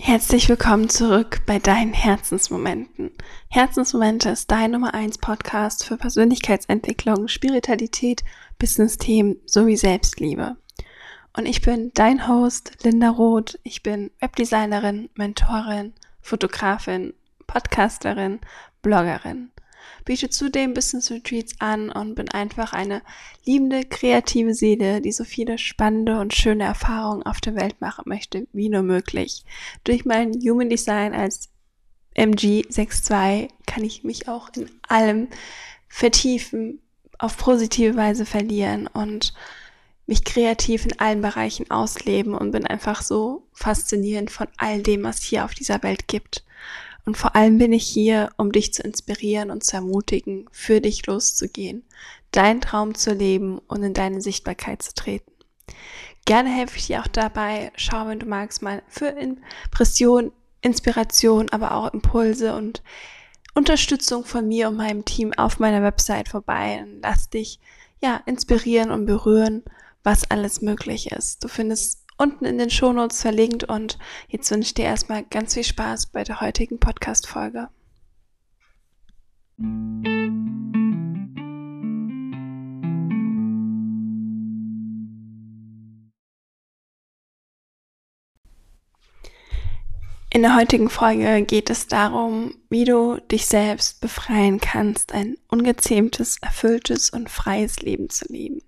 Herzlich willkommen zurück bei deinen Herzensmomenten. Herzensmomente ist dein Nummer 1 Podcast für Persönlichkeitsentwicklung, Spiritualität, Business-Themen sowie Selbstliebe. Und ich bin dein Host Linda Roth. Ich bin Webdesignerin, Mentorin, Fotografin, Podcasterin, Bloggerin biete zudem Business Retreats an und bin einfach eine liebende, kreative Seele, die so viele spannende und schöne Erfahrungen auf der Welt machen möchte, wie nur möglich. Durch mein Human Design als MG62 kann ich mich auch in allem vertiefen, auf positive Weise verlieren und mich kreativ in allen Bereichen ausleben und bin einfach so faszinierend von all dem, was hier auf dieser Welt gibt. Und vor allem bin ich hier, um dich zu inspirieren und zu ermutigen, für dich loszugehen, deinen Traum zu leben und in deine Sichtbarkeit zu treten. Gerne helfe ich dir auch dabei. Schau, wenn du magst, mal für Impression, Inspiration, aber auch Impulse und Unterstützung von mir und meinem Team auf meiner Website vorbei. Und lass dich ja inspirieren und berühren, was alles möglich ist. Du findest unten in den Shownotes verlinkt und jetzt wünsche ich dir erstmal ganz viel Spaß bei der heutigen Podcast-Folge. In der heutigen Folge geht es darum, wie du dich selbst befreien kannst, ein ungezähmtes, erfülltes und freies Leben zu leben.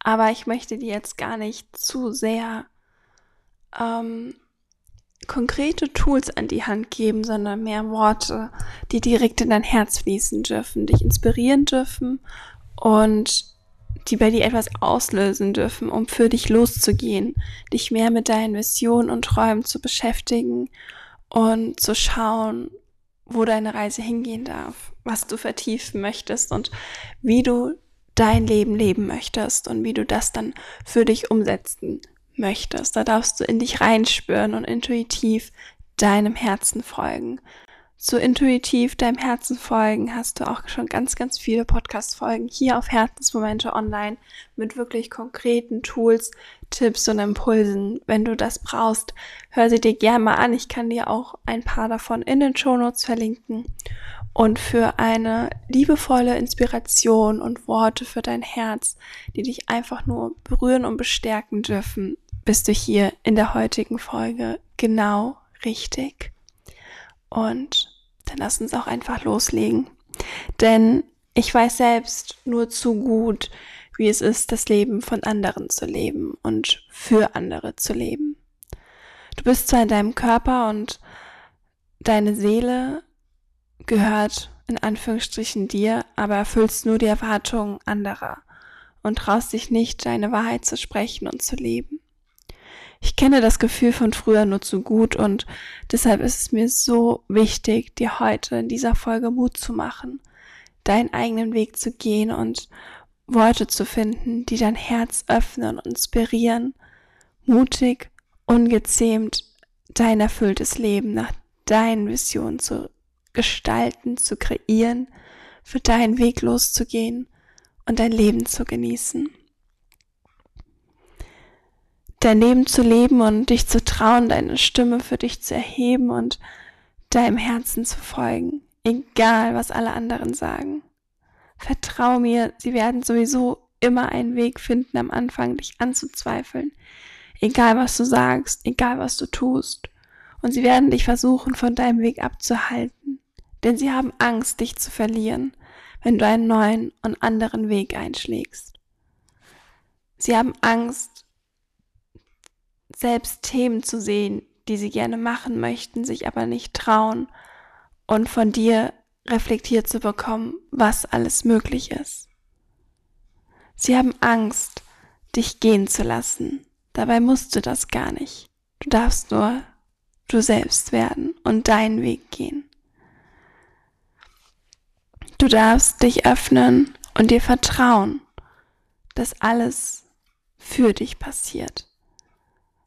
Aber ich möchte dir jetzt gar nicht zu sehr ähm, konkrete Tools an die Hand geben, sondern mehr Worte, die direkt in dein Herz fließen dürfen, dich inspirieren dürfen und die bei dir etwas auslösen dürfen, um für dich loszugehen, dich mehr mit deinen Visionen und Träumen zu beschäftigen und zu schauen, wo deine Reise hingehen darf, was du vertiefen möchtest und wie du dein Leben leben möchtest und wie du das dann für dich umsetzen möchtest. Da darfst du in dich reinspüren und intuitiv deinem Herzen folgen. So intuitiv deinem Herzen folgen hast du auch schon ganz, ganz viele Podcast-Folgen hier auf Herzensmomente online mit wirklich konkreten Tools, Tipps und Impulsen. Wenn du das brauchst, hör sie dir gerne mal an. Ich kann dir auch ein paar davon in den Show Notes verlinken und für eine liebevolle Inspiration und Worte für dein Herz, die dich einfach nur berühren und bestärken dürfen, bist du hier in der heutigen Folge genau richtig. Und dann lass uns auch einfach loslegen. Denn ich weiß selbst nur zu gut, wie es ist, das Leben von anderen zu leben und für andere zu leben. Du bist zwar in deinem Körper und deine Seele gehört in Anführungsstrichen dir, aber erfüllst nur die Erwartungen anderer und traust dich nicht, deine Wahrheit zu sprechen und zu leben. Ich kenne das Gefühl von früher nur zu gut und deshalb ist es mir so wichtig, dir heute in dieser Folge Mut zu machen, deinen eigenen Weg zu gehen und Worte zu finden, die dein Herz öffnen und inspirieren, mutig, ungezähmt dein erfülltes Leben nach deinen Visionen zu gestalten, zu kreieren, für deinen Weg loszugehen und dein Leben zu genießen. Dein Leben zu leben und dich zu trauen, deine Stimme für dich zu erheben und deinem Herzen zu folgen, egal was alle anderen sagen. Vertrau mir, sie werden sowieso immer einen Weg finden, am Anfang dich anzuzweifeln. Egal was du sagst, egal was du tust. Und sie werden dich versuchen, von deinem Weg abzuhalten denn sie haben Angst, dich zu verlieren, wenn du einen neuen und anderen Weg einschlägst. Sie haben Angst, selbst Themen zu sehen, die sie gerne machen möchten, sich aber nicht trauen und von dir reflektiert zu bekommen, was alles möglich ist. Sie haben Angst, dich gehen zu lassen. Dabei musst du das gar nicht. Du darfst nur du selbst werden und deinen Weg gehen. Du darfst dich öffnen und dir vertrauen, dass alles für dich passiert.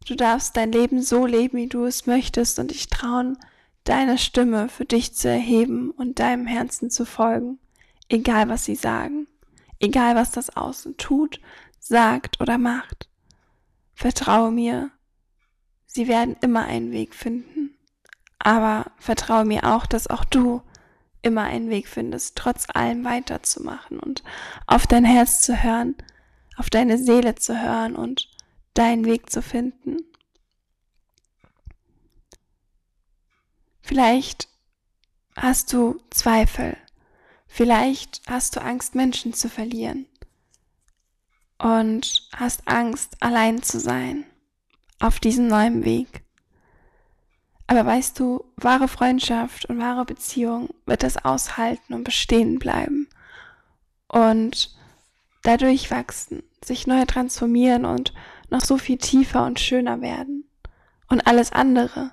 Du darfst dein Leben so leben, wie du es möchtest und dich trauen, deine Stimme für dich zu erheben und deinem Herzen zu folgen, egal was sie sagen, egal was das Außen tut, sagt oder macht. Vertraue mir, sie werden immer einen Weg finden. Aber vertraue mir auch, dass auch du immer einen Weg findest, trotz allem weiterzumachen und auf dein Herz zu hören, auf deine Seele zu hören und deinen Weg zu finden. Vielleicht hast du Zweifel, vielleicht hast du Angst, Menschen zu verlieren und hast Angst, allein zu sein auf diesem neuen Weg. Aber weißt du, wahre Freundschaft und wahre Beziehung wird das aushalten und bestehen bleiben und dadurch wachsen, sich neu transformieren und noch so viel tiefer und schöner werden. Und alles andere,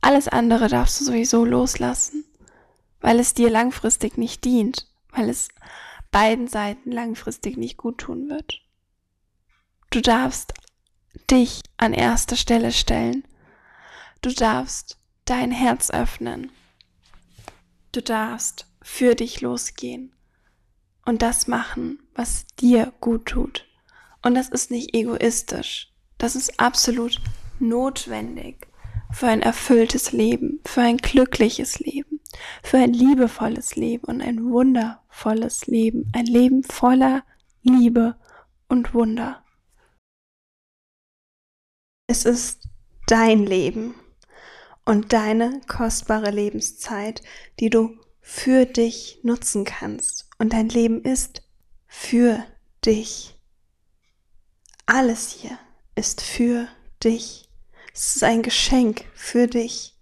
alles andere darfst du sowieso loslassen, weil es dir langfristig nicht dient, weil es beiden Seiten langfristig nicht gut tun wird. Du darfst dich an erster Stelle stellen Du darfst dein Herz öffnen. Du darfst für dich losgehen und das machen, was dir gut tut. Und das ist nicht egoistisch. Das ist absolut notwendig für ein erfülltes Leben, für ein glückliches Leben, für ein liebevolles Leben und ein wundervolles Leben. Ein Leben voller Liebe und Wunder. Es ist dein Leben und deine kostbare Lebenszeit, die du für dich nutzen kannst. Und dein Leben ist für dich. Alles hier ist für dich. Es ist ein Geschenk für dich,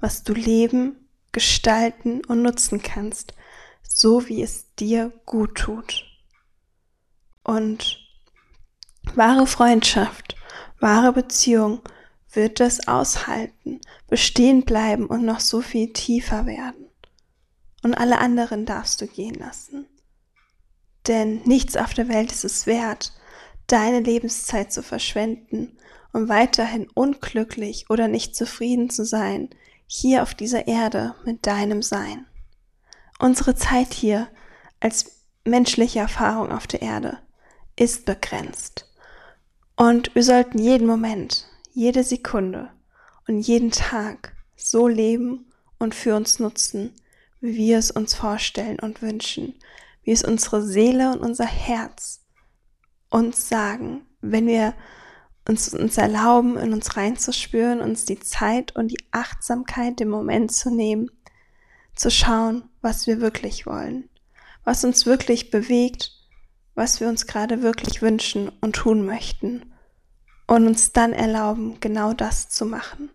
was du leben, gestalten und nutzen kannst, so wie es dir gut tut. Und wahre Freundschaft, wahre Beziehung wird es aushalten, bestehen bleiben und noch so viel tiefer werden. Und alle anderen darfst du gehen lassen. Denn nichts auf der Welt ist es wert, deine Lebenszeit zu verschwenden, um weiterhin unglücklich oder nicht zufrieden zu sein, hier auf dieser Erde mit deinem Sein. Unsere Zeit hier als menschliche Erfahrung auf der Erde ist begrenzt. Und wir sollten jeden Moment jede Sekunde und jeden Tag so leben und für uns nutzen, wie wir es uns vorstellen und wünschen, wie es unsere Seele und unser Herz uns sagen, wenn wir uns, uns erlauben, in uns reinzuspüren, uns die Zeit und die Achtsamkeit, den Moment zu nehmen, zu schauen, was wir wirklich wollen, was uns wirklich bewegt, was wir uns gerade wirklich wünschen und tun möchten und uns dann erlauben, genau das zu machen.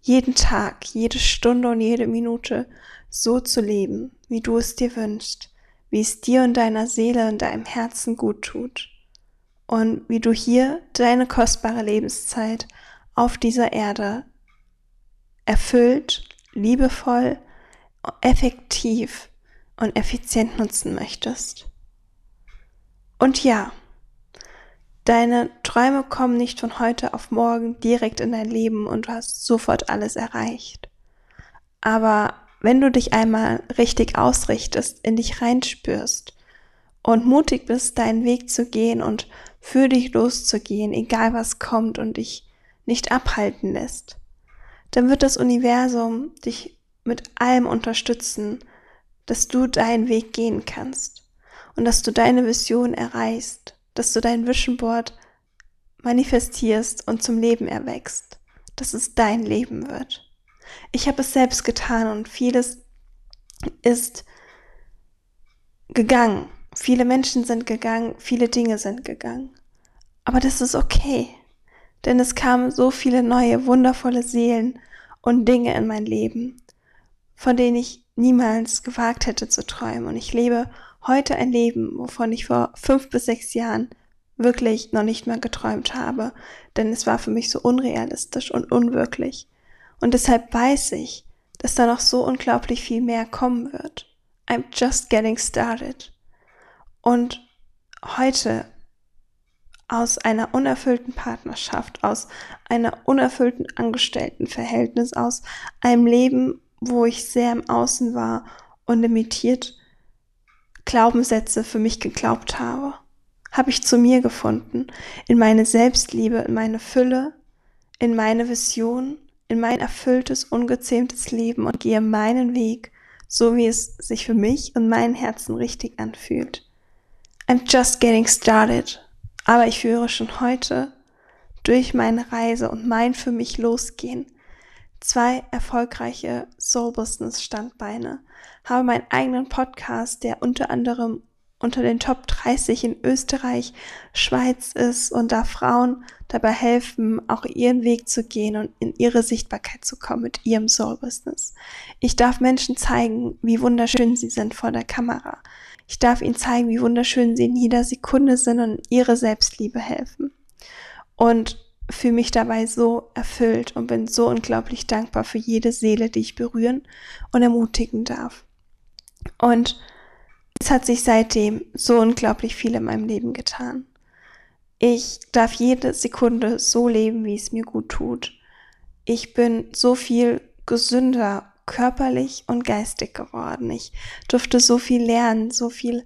Jeden Tag, jede Stunde und jede Minute so zu leben, wie du es dir wünschst, wie es dir und deiner Seele und deinem Herzen gut tut und wie du hier deine kostbare Lebenszeit auf dieser Erde erfüllt, liebevoll, effektiv und effizient nutzen möchtest. Und ja, Deine Träume kommen nicht von heute auf morgen direkt in dein Leben und du hast sofort alles erreicht. Aber wenn du dich einmal richtig ausrichtest, in dich reinspürst und mutig bist, deinen Weg zu gehen und für dich loszugehen, egal was kommt und dich nicht abhalten lässt, dann wird das Universum dich mit allem unterstützen, dass du deinen Weg gehen kannst und dass du deine Vision erreichst dass du dein Vision Board manifestierst und zum Leben erwächst, dass es dein Leben wird. Ich habe es selbst getan und vieles ist gegangen. Viele Menschen sind gegangen, viele Dinge sind gegangen. Aber das ist okay, denn es kamen so viele neue, wundervolle Seelen und Dinge in mein Leben, von denen ich niemals gewagt hätte zu träumen. Und ich lebe heute ein Leben, wovon ich vor fünf bis sechs Jahren wirklich noch nicht mal geträumt habe, denn es war für mich so unrealistisch und unwirklich. Und deshalb weiß ich, dass da noch so unglaublich viel mehr kommen wird. I'm just getting started. Und heute aus einer unerfüllten Partnerschaft, aus einer unerfüllten Angestelltenverhältnis, aus einem Leben, wo ich sehr im Außen war und limitiert Glaubenssätze für mich geglaubt habe, habe ich zu mir gefunden, in meine Selbstliebe, in meine Fülle, in meine Vision, in mein erfülltes, ungezähmtes Leben und gehe meinen Weg, so wie es sich für mich und mein Herzen richtig anfühlt. I'm just getting started, aber ich führe schon heute durch meine Reise und mein für mich losgehen zwei erfolgreiche Soul Business Standbeine, habe meinen eigenen Podcast, der unter anderem unter den Top 30 in Österreich, Schweiz ist und da Frauen dabei helfen, auch ihren Weg zu gehen und in ihre Sichtbarkeit zu kommen mit ihrem Soul Business. Ich darf Menschen zeigen, wie wunderschön sie sind vor der Kamera. Ich darf ihnen zeigen, wie wunderschön sie in jeder Sekunde sind und ihre Selbstliebe helfen. Und fühle mich dabei so erfüllt und bin so unglaublich dankbar für jede Seele, die ich berühren und ermutigen darf. Und es hat sich seitdem so unglaublich viel in meinem Leben getan. Ich darf jede Sekunde so leben, wie es mir gut tut. Ich bin so viel gesünder körperlich und geistig geworden. Ich durfte so viel lernen, so viel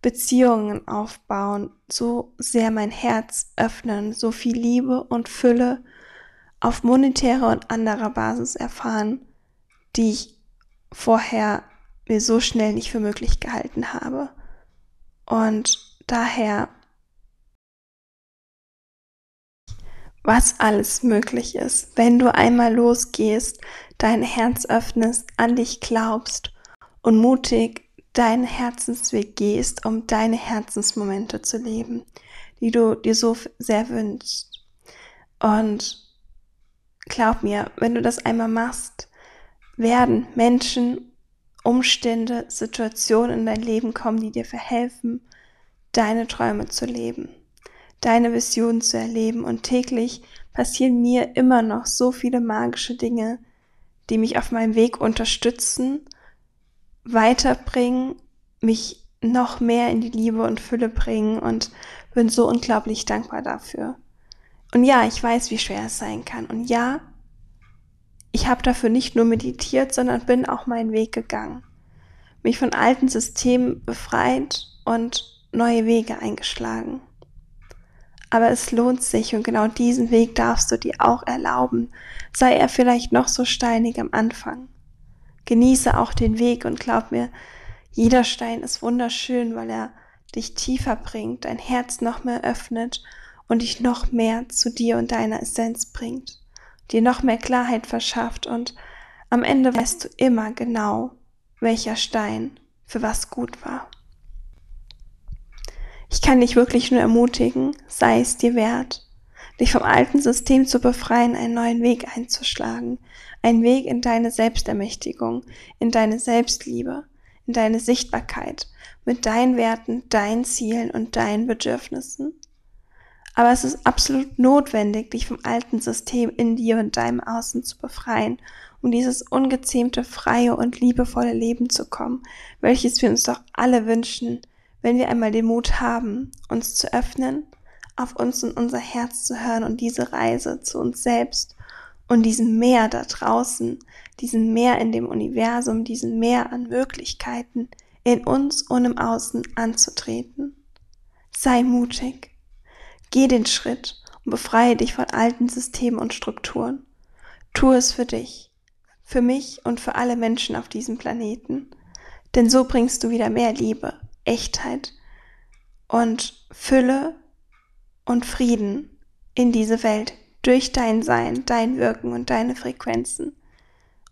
Beziehungen aufbauen, so sehr mein Herz öffnen, so viel Liebe und Fülle auf monetärer und anderer Basis erfahren, die ich vorher mir so schnell nicht für möglich gehalten habe. Und daher, was alles möglich ist, wenn du einmal losgehst, dein Herz öffnest, an dich glaubst und mutig deinen Herzensweg gehst, um deine Herzensmomente zu leben, die du dir so sehr wünschst. Und glaub mir, wenn du das einmal machst, werden Menschen, Umstände, Situationen in dein Leben kommen, die dir verhelfen, deine Träume zu leben, deine Visionen zu erleben. Und täglich passieren mir immer noch so viele magische Dinge, die mich auf meinem Weg unterstützen weiterbringen, mich noch mehr in die Liebe und Fülle bringen und bin so unglaublich dankbar dafür. Und ja, ich weiß, wie schwer es sein kann. Und ja, ich habe dafür nicht nur meditiert, sondern bin auch meinen Weg gegangen. Mich von alten Systemen befreit und neue Wege eingeschlagen. Aber es lohnt sich und genau diesen Weg darfst du dir auch erlauben, sei er vielleicht noch so steinig am Anfang. Genieße auch den Weg und glaub mir, jeder Stein ist wunderschön, weil er dich tiefer bringt, dein Herz noch mehr öffnet und dich noch mehr zu dir und deiner Essenz bringt, dir noch mehr Klarheit verschafft und am Ende weißt du immer genau, welcher Stein für was gut war. Ich kann dich wirklich nur ermutigen, sei es dir wert, dich vom alten System zu befreien, einen neuen Weg einzuschlagen, einen Weg in deine Selbstermächtigung, in deine Selbstliebe, in deine Sichtbarkeit, mit deinen Werten, deinen Zielen und deinen Bedürfnissen. Aber es ist absolut notwendig, dich vom alten System in dir und deinem Außen zu befreien, um dieses ungezähmte, freie und liebevolle Leben zu kommen, welches wir uns doch alle wünschen, wenn wir einmal den Mut haben, uns zu öffnen auf uns und unser Herz zu hören und diese Reise zu uns selbst und diesem Meer da draußen, diesem Meer in dem Universum, diesem Meer an Möglichkeiten in uns und im Außen anzutreten. Sei mutig. Geh den Schritt und befreie dich von alten Systemen und Strukturen. Tu es für dich, für mich und für alle Menschen auf diesem Planeten. Denn so bringst du wieder mehr Liebe, Echtheit und Fülle und Frieden in diese Welt durch dein Sein, dein Wirken und deine Frequenzen.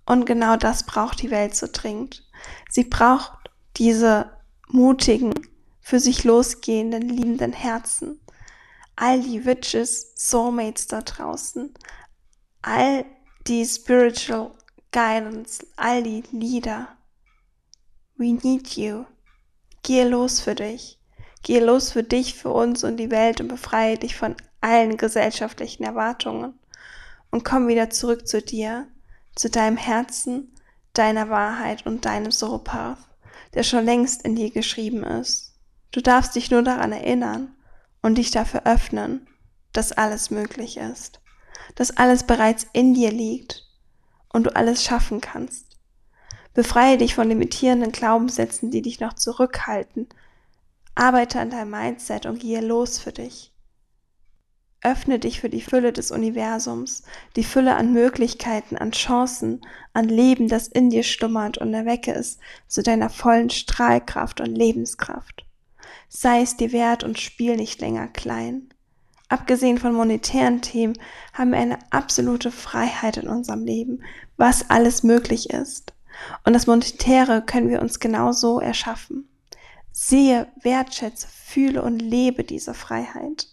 Und genau das braucht die Welt so dringend. Sie braucht diese mutigen, für sich losgehenden, liebenden Herzen. All die Witches, Soulmates da draußen. All die Spiritual Guidance, all die Lieder. We need you. Geh los für dich. Geh los für dich, für uns und die Welt und befreie dich von allen gesellschaftlichen Erwartungen und komm wieder zurück zu dir, zu deinem Herzen, deiner Wahrheit und deinem Soul Path, der schon längst in dir geschrieben ist. Du darfst dich nur daran erinnern und dich dafür öffnen, dass alles möglich ist, dass alles bereits in dir liegt und du alles schaffen kannst. Befreie dich von limitierenden Glaubenssätzen, die dich noch zurückhalten Arbeite an deinem Mindset und gehe los für dich. Öffne dich für die Fülle des Universums, die Fülle an Möglichkeiten, an Chancen, an Leben, das in dir schlummert und erwecke es zu deiner vollen Strahlkraft und Lebenskraft. Sei es dir wert und spiel nicht länger klein. Abgesehen von monetären Themen haben wir eine absolute Freiheit in unserem Leben, was alles möglich ist. Und das Monetäre können wir uns genau so erschaffen. Sehe, wertschätze, fühle und lebe diese Freiheit.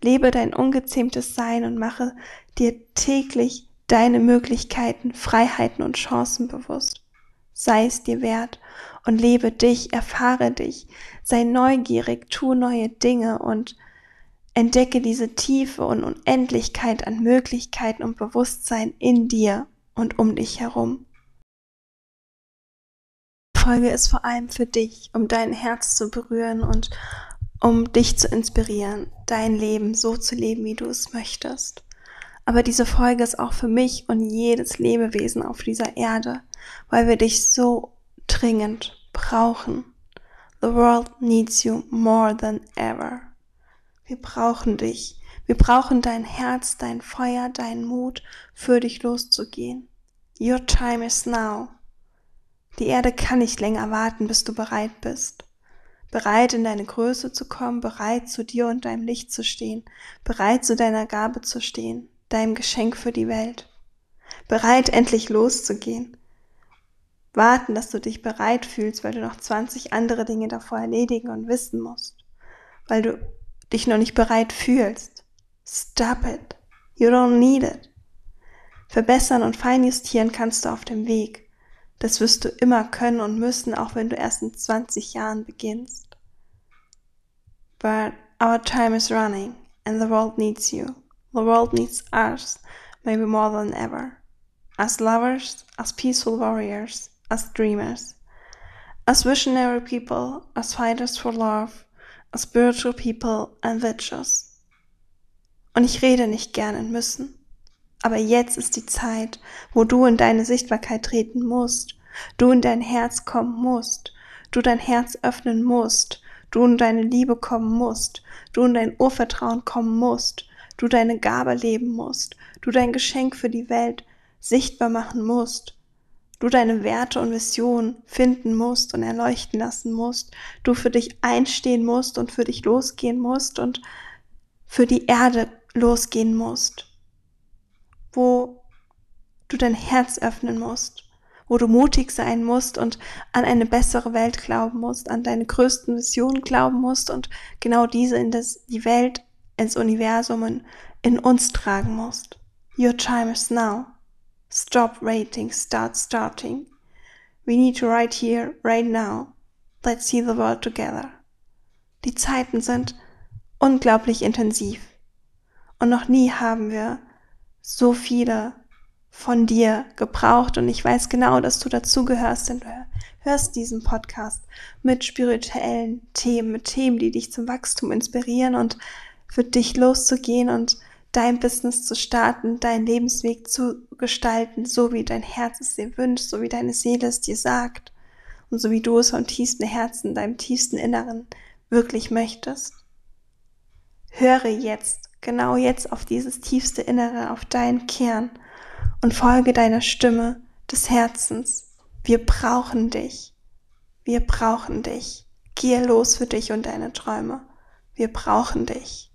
Lebe dein ungezähmtes Sein und mache dir täglich deine Möglichkeiten, Freiheiten und Chancen bewusst. Sei es dir wert und lebe dich, erfahre dich, sei neugierig, tu neue Dinge und entdecke diese Tiefe und Unendlichkeit an Möglichkeiten und Bewusstsein in dir und um dich herum. Folge ist vor allem für dich, um dein Herz zu berühren und um dich zu inspirieren, dein Leben so zu leben, wie du es möchtest. Aber diese Folge ist auch für mich und jedes Lebewesen auf dieser Erde, weil wir dich so dringend brauchen. The world needs you more than ever. Wir brauchen dich. Wir brauchen dein Herz, dein Feuer, deinen Mut, für dich loszugehen. Your time is now. Die Erde kann nicht länger warten, bis du bereit bist bereit in deine Größe zu kommen, bereit zu dir und deinem Licht zu stehen, bereit zu deiner Gabe zu stehen, deinem Geschenk für die Welt, bereit endlich loszugehen, warten, dass du dich bereit fühlst, weil du noch 20 andere Dinge davor erledigen und wissen musst, weil du dich noch nicht bereit fühlst. Stop it. You don't need it. Verbessern und feinjustieren kannst du auf dem Weg. Das wirst du immer können und müssen, auch wenn du erst in 20 Jahren beginnst. But our time is running and the world needs you. The world needs us, maybe more than ever. As lovers, as peaceful warriors, as dreamers, as visionary people, as fighters for love, as spiritual people and virtuous. Und ich rede nicht gern in müssen. Aber jetzt ist die Zeit, wo du in deine Sichtbarkeit treten musst, du in dein Herz kommen musst, du dein Herz öffnen musst, du in deine Liebe kommen musst, du in dein Urvertrauen kommen musst, du deine Gabe leben musst, du dein Geschenk für die Welt sichtbar machen musst, du deine Werte und Visionen finden musst und erleuchten lassen musst, du für dich einstehen musst und für dich losgehen musst und für die Erde losgehen musst wo du dein Herz öffnen musst, wo du mutig sein musst und an eine bessere Welt glauben musst, an deine größten Visionen glauben musst und genau diese in das, die Welt, ins Universum in, in uns tragen musst. Your time is now. Stop waiting, start starting. We need to right here, right now. Let's see the world together. Die Zeiten sind unglaublich intensiv. Und noch nie haben wir so viele von dir gebraucht und ich weiß genau, dass du dazugehörst, denn du hörst diesen Podcast mit spirituellen Themen, mit Themen, die dich zum Wachstum inspirieren und für dich loszugehen und dein Business zu starten, deinen Lebensweg zu gestalten, so wie dein Herz es dir wünscht, so wie deine Seele es dir sagt und so wie du es vom tiefsten Herzen, deinem tiefsten Inneren wirklich möchtest. Höre jetzt genau jetzt auf dieses tiefste Innere, auf deinen Kern und folge deiner Stimme des Herzens. Wir brauchen dich. Wir brauchen dich. Gehe los für dich und deine Träume. Wir brauchen dich.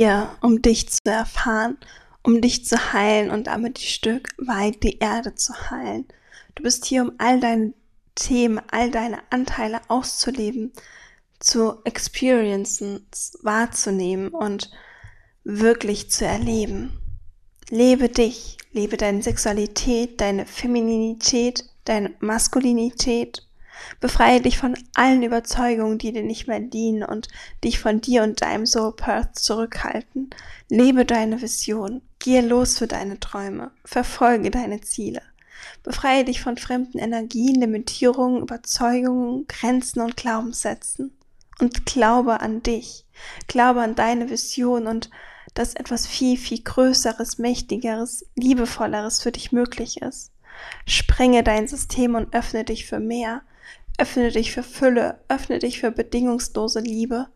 Hier, um dich zu erfahren, um dich zu heilen und damit ein Stück weit die Erde zu heilen. Du bist hier, um all deine Themen, all deine Anteile auszuleben, zu experiencen, wahrzunehmen und wirklich zu erleben. Lebe dich, lebe deine Sexualität, deine Femininität, deine Maskulinität. Befreie dich von allen Überzeugungen, die dir nicht mehr dienen und dich von dir und deinem Soul Path zurückhalten. Lebe deine Vision. Gehe los für deine Träume. Verfolge deine Ziele. Befreie dich von fremden Energien, Limitierungen, Überzeugungen, Grenzen und Glaubenssätzen und glaube an dich, glaube an deine Vision und dass etwas viel, viel Größeres, Mächtigeres, Liebevolleres für dich möglich ist. Sprenge dein System und öffne dich für mehr, öffne dich für Fülle, öffne dich für bedingungslose Liebe,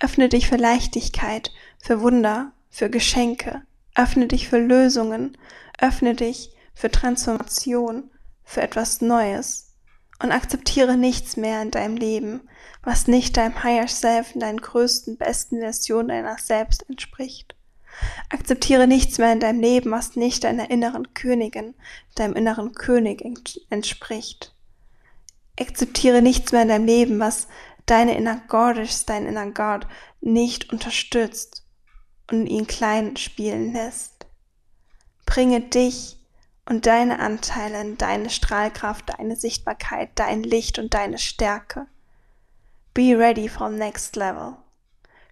Öffne dich für Leichtigkeit, für Wunder, für Geschenke. Öffne dich für Lösungen. Öffne dich für Transformation, für etwas Neues. Und akzeptiere nichts mehr in deinem Leben, was nicht deinem Higher Self in deinen größten, besten Version deiner selbst entspricht. Akzeptiere nichts mehr in deinem Leben, was nicht deiner inneren Königin, deinem inneren König entspricht. Akzeptiere nichts mehr in deinem Leben, was deine Inner Goddess, dein Inner God nicht unterstützt und ihn klein spielen lässt. Bringe dich und deine Anteile in deine Strahlkraft, deine Sichtbarkeit, dein Licht und deine Stärke. Be ready for next level.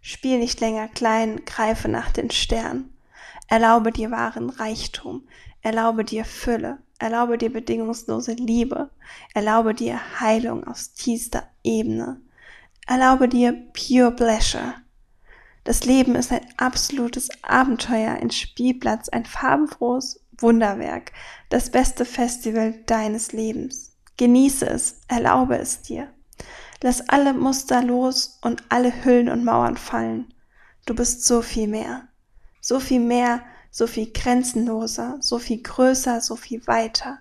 Spiel nicht länger klein, greife nach den Sternen. Erlaube dir wahren Reichtum, erlaube dir Fülle, erlaube dir bedingungslose Liebe, erlaube dir Heilung aus tiefster Ebene, erlaube dir pure pleasure. Das Leben ist ein absolutes Abenteuer, ein Spielplatz, ein farbenfrohes Wunderwerk, das beste Festival deines Lebens. Genieße es, erlaube es dir. Lass alle Muster los und alle Hüllen und Mauern fallen. Du bist so viel mehr. So viel mehr, so viel grenzenloser, so viel größer, so viel weiter.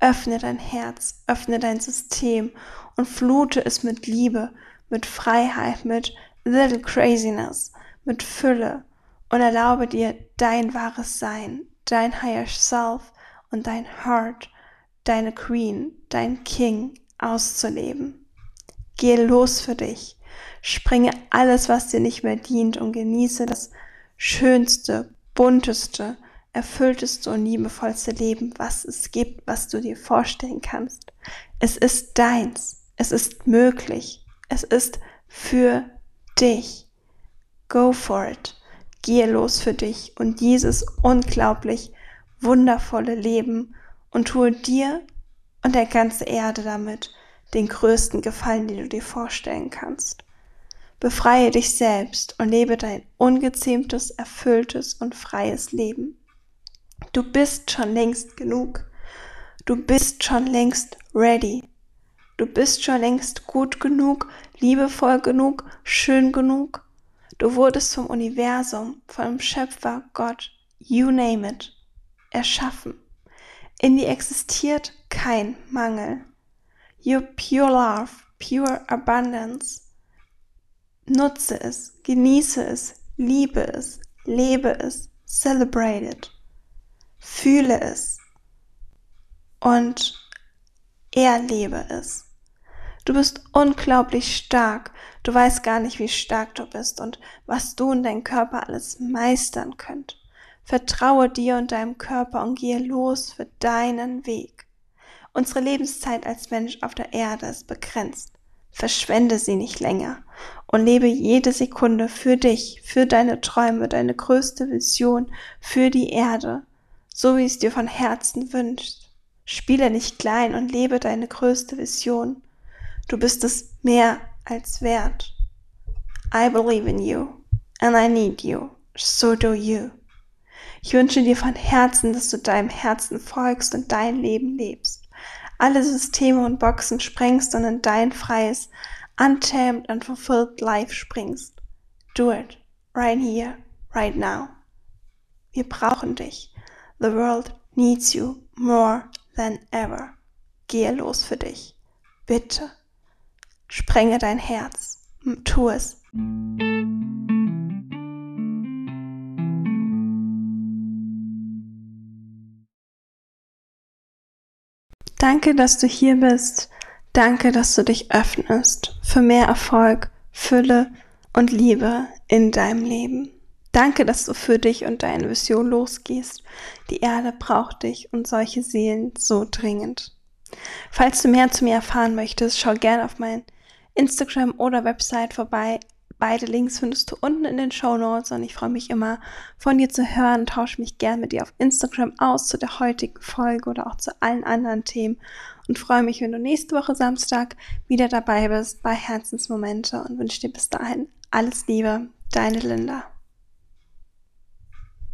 Öffne dein Herz, öffne dein System und flute es mit Liebe, mit Freiheit, mit little craziness, mit Fülle und erlaube dir dein wahres Sein, dein higher self und dein Heart, deine Queen, dein King auszuleben. Geh los für dich. Springe alles, was dir nicht mehr dient und genieße das schönste, bunteste, erfüllteste und liebevollste Leben, was es gibt, was du dir vorstellen kannst. Es ist deins. Es ist möglich. Es ist für dich. Go for it. Gehe los für dich und dieses unglaublich wundervolle Leben und tue dir und der ganzen Erde damit den größten Gefallen, den du dir vorstellen kannst. Befreie dich selbst und lebe dein ungezähmtes, erfülltes und freies Leben. Du bist schon längst genug. Du bist schon längst ready. Du bist schon längst gut genug, liebevoll genug, schön genug. Du wurdest vom Universum, vom Schöpfer Gott, you name it, erschaffen. In dir existiert kein Mangel. Your pure love, pure abundance. Nutze es, genieße es, liebe es, lebe es, celebrate it. Fühle es und erlebe es. Du bist unglaublich stark. Du weißt gar nicht, wie stark du bist und was du und dein Körper alles meistern könnt. Vertraue dir und deinem Körper und gehe los für deinen Weg. Unsere Lebenszeit als Mensch auf der Erde ist begrenzt. Verschwende sie nicht länger und lebe jede Sekunde für dich, für deine Träume, deine größte Vision, für die Erde, so wie es dir von Herzen wünscht. Spiele nicht klein und lebe deine größte Vision. Du bist es mehr als wert. I believe in you and I need you. So do you. Ich wünsche dir von Herzen, dass du deinem Herzen folgst und dein Leben lebst alle Systeme und Boxen sprengst und in dein freies, untamed and fulfilled life springst. Do it. Right here, right now. Wir brauchen dich. The world needs you more than ever. Gehe los für dich. Bitte. Sprenge dein Herz. Tu es. Danke, dass du hier bist. Danke, dass du dich öffnest für mehr Erfolg, Fülle und Liebe in deinem Leben. Danke, dass du für dich und deine Vision losgehst. Die Erde braucht dich und solche Seelen so dringend. Falls du mehr zu mir erfahren möchtest, schau gerne auf mein Instagram oder Website vorbei Beide Links findest du unten in den Show Notes und ich freue mich immer von dir zu hören. Tausche mich gern mit dir auf Instagram aus zu der heutigen Folge oder auch zu allen anderen Themen und freue mich, wenn du nächste Woche Samstag wieder dabei bist bei Herzensmomente und wünsche dir bis dahin alles Liebe, deine Linda.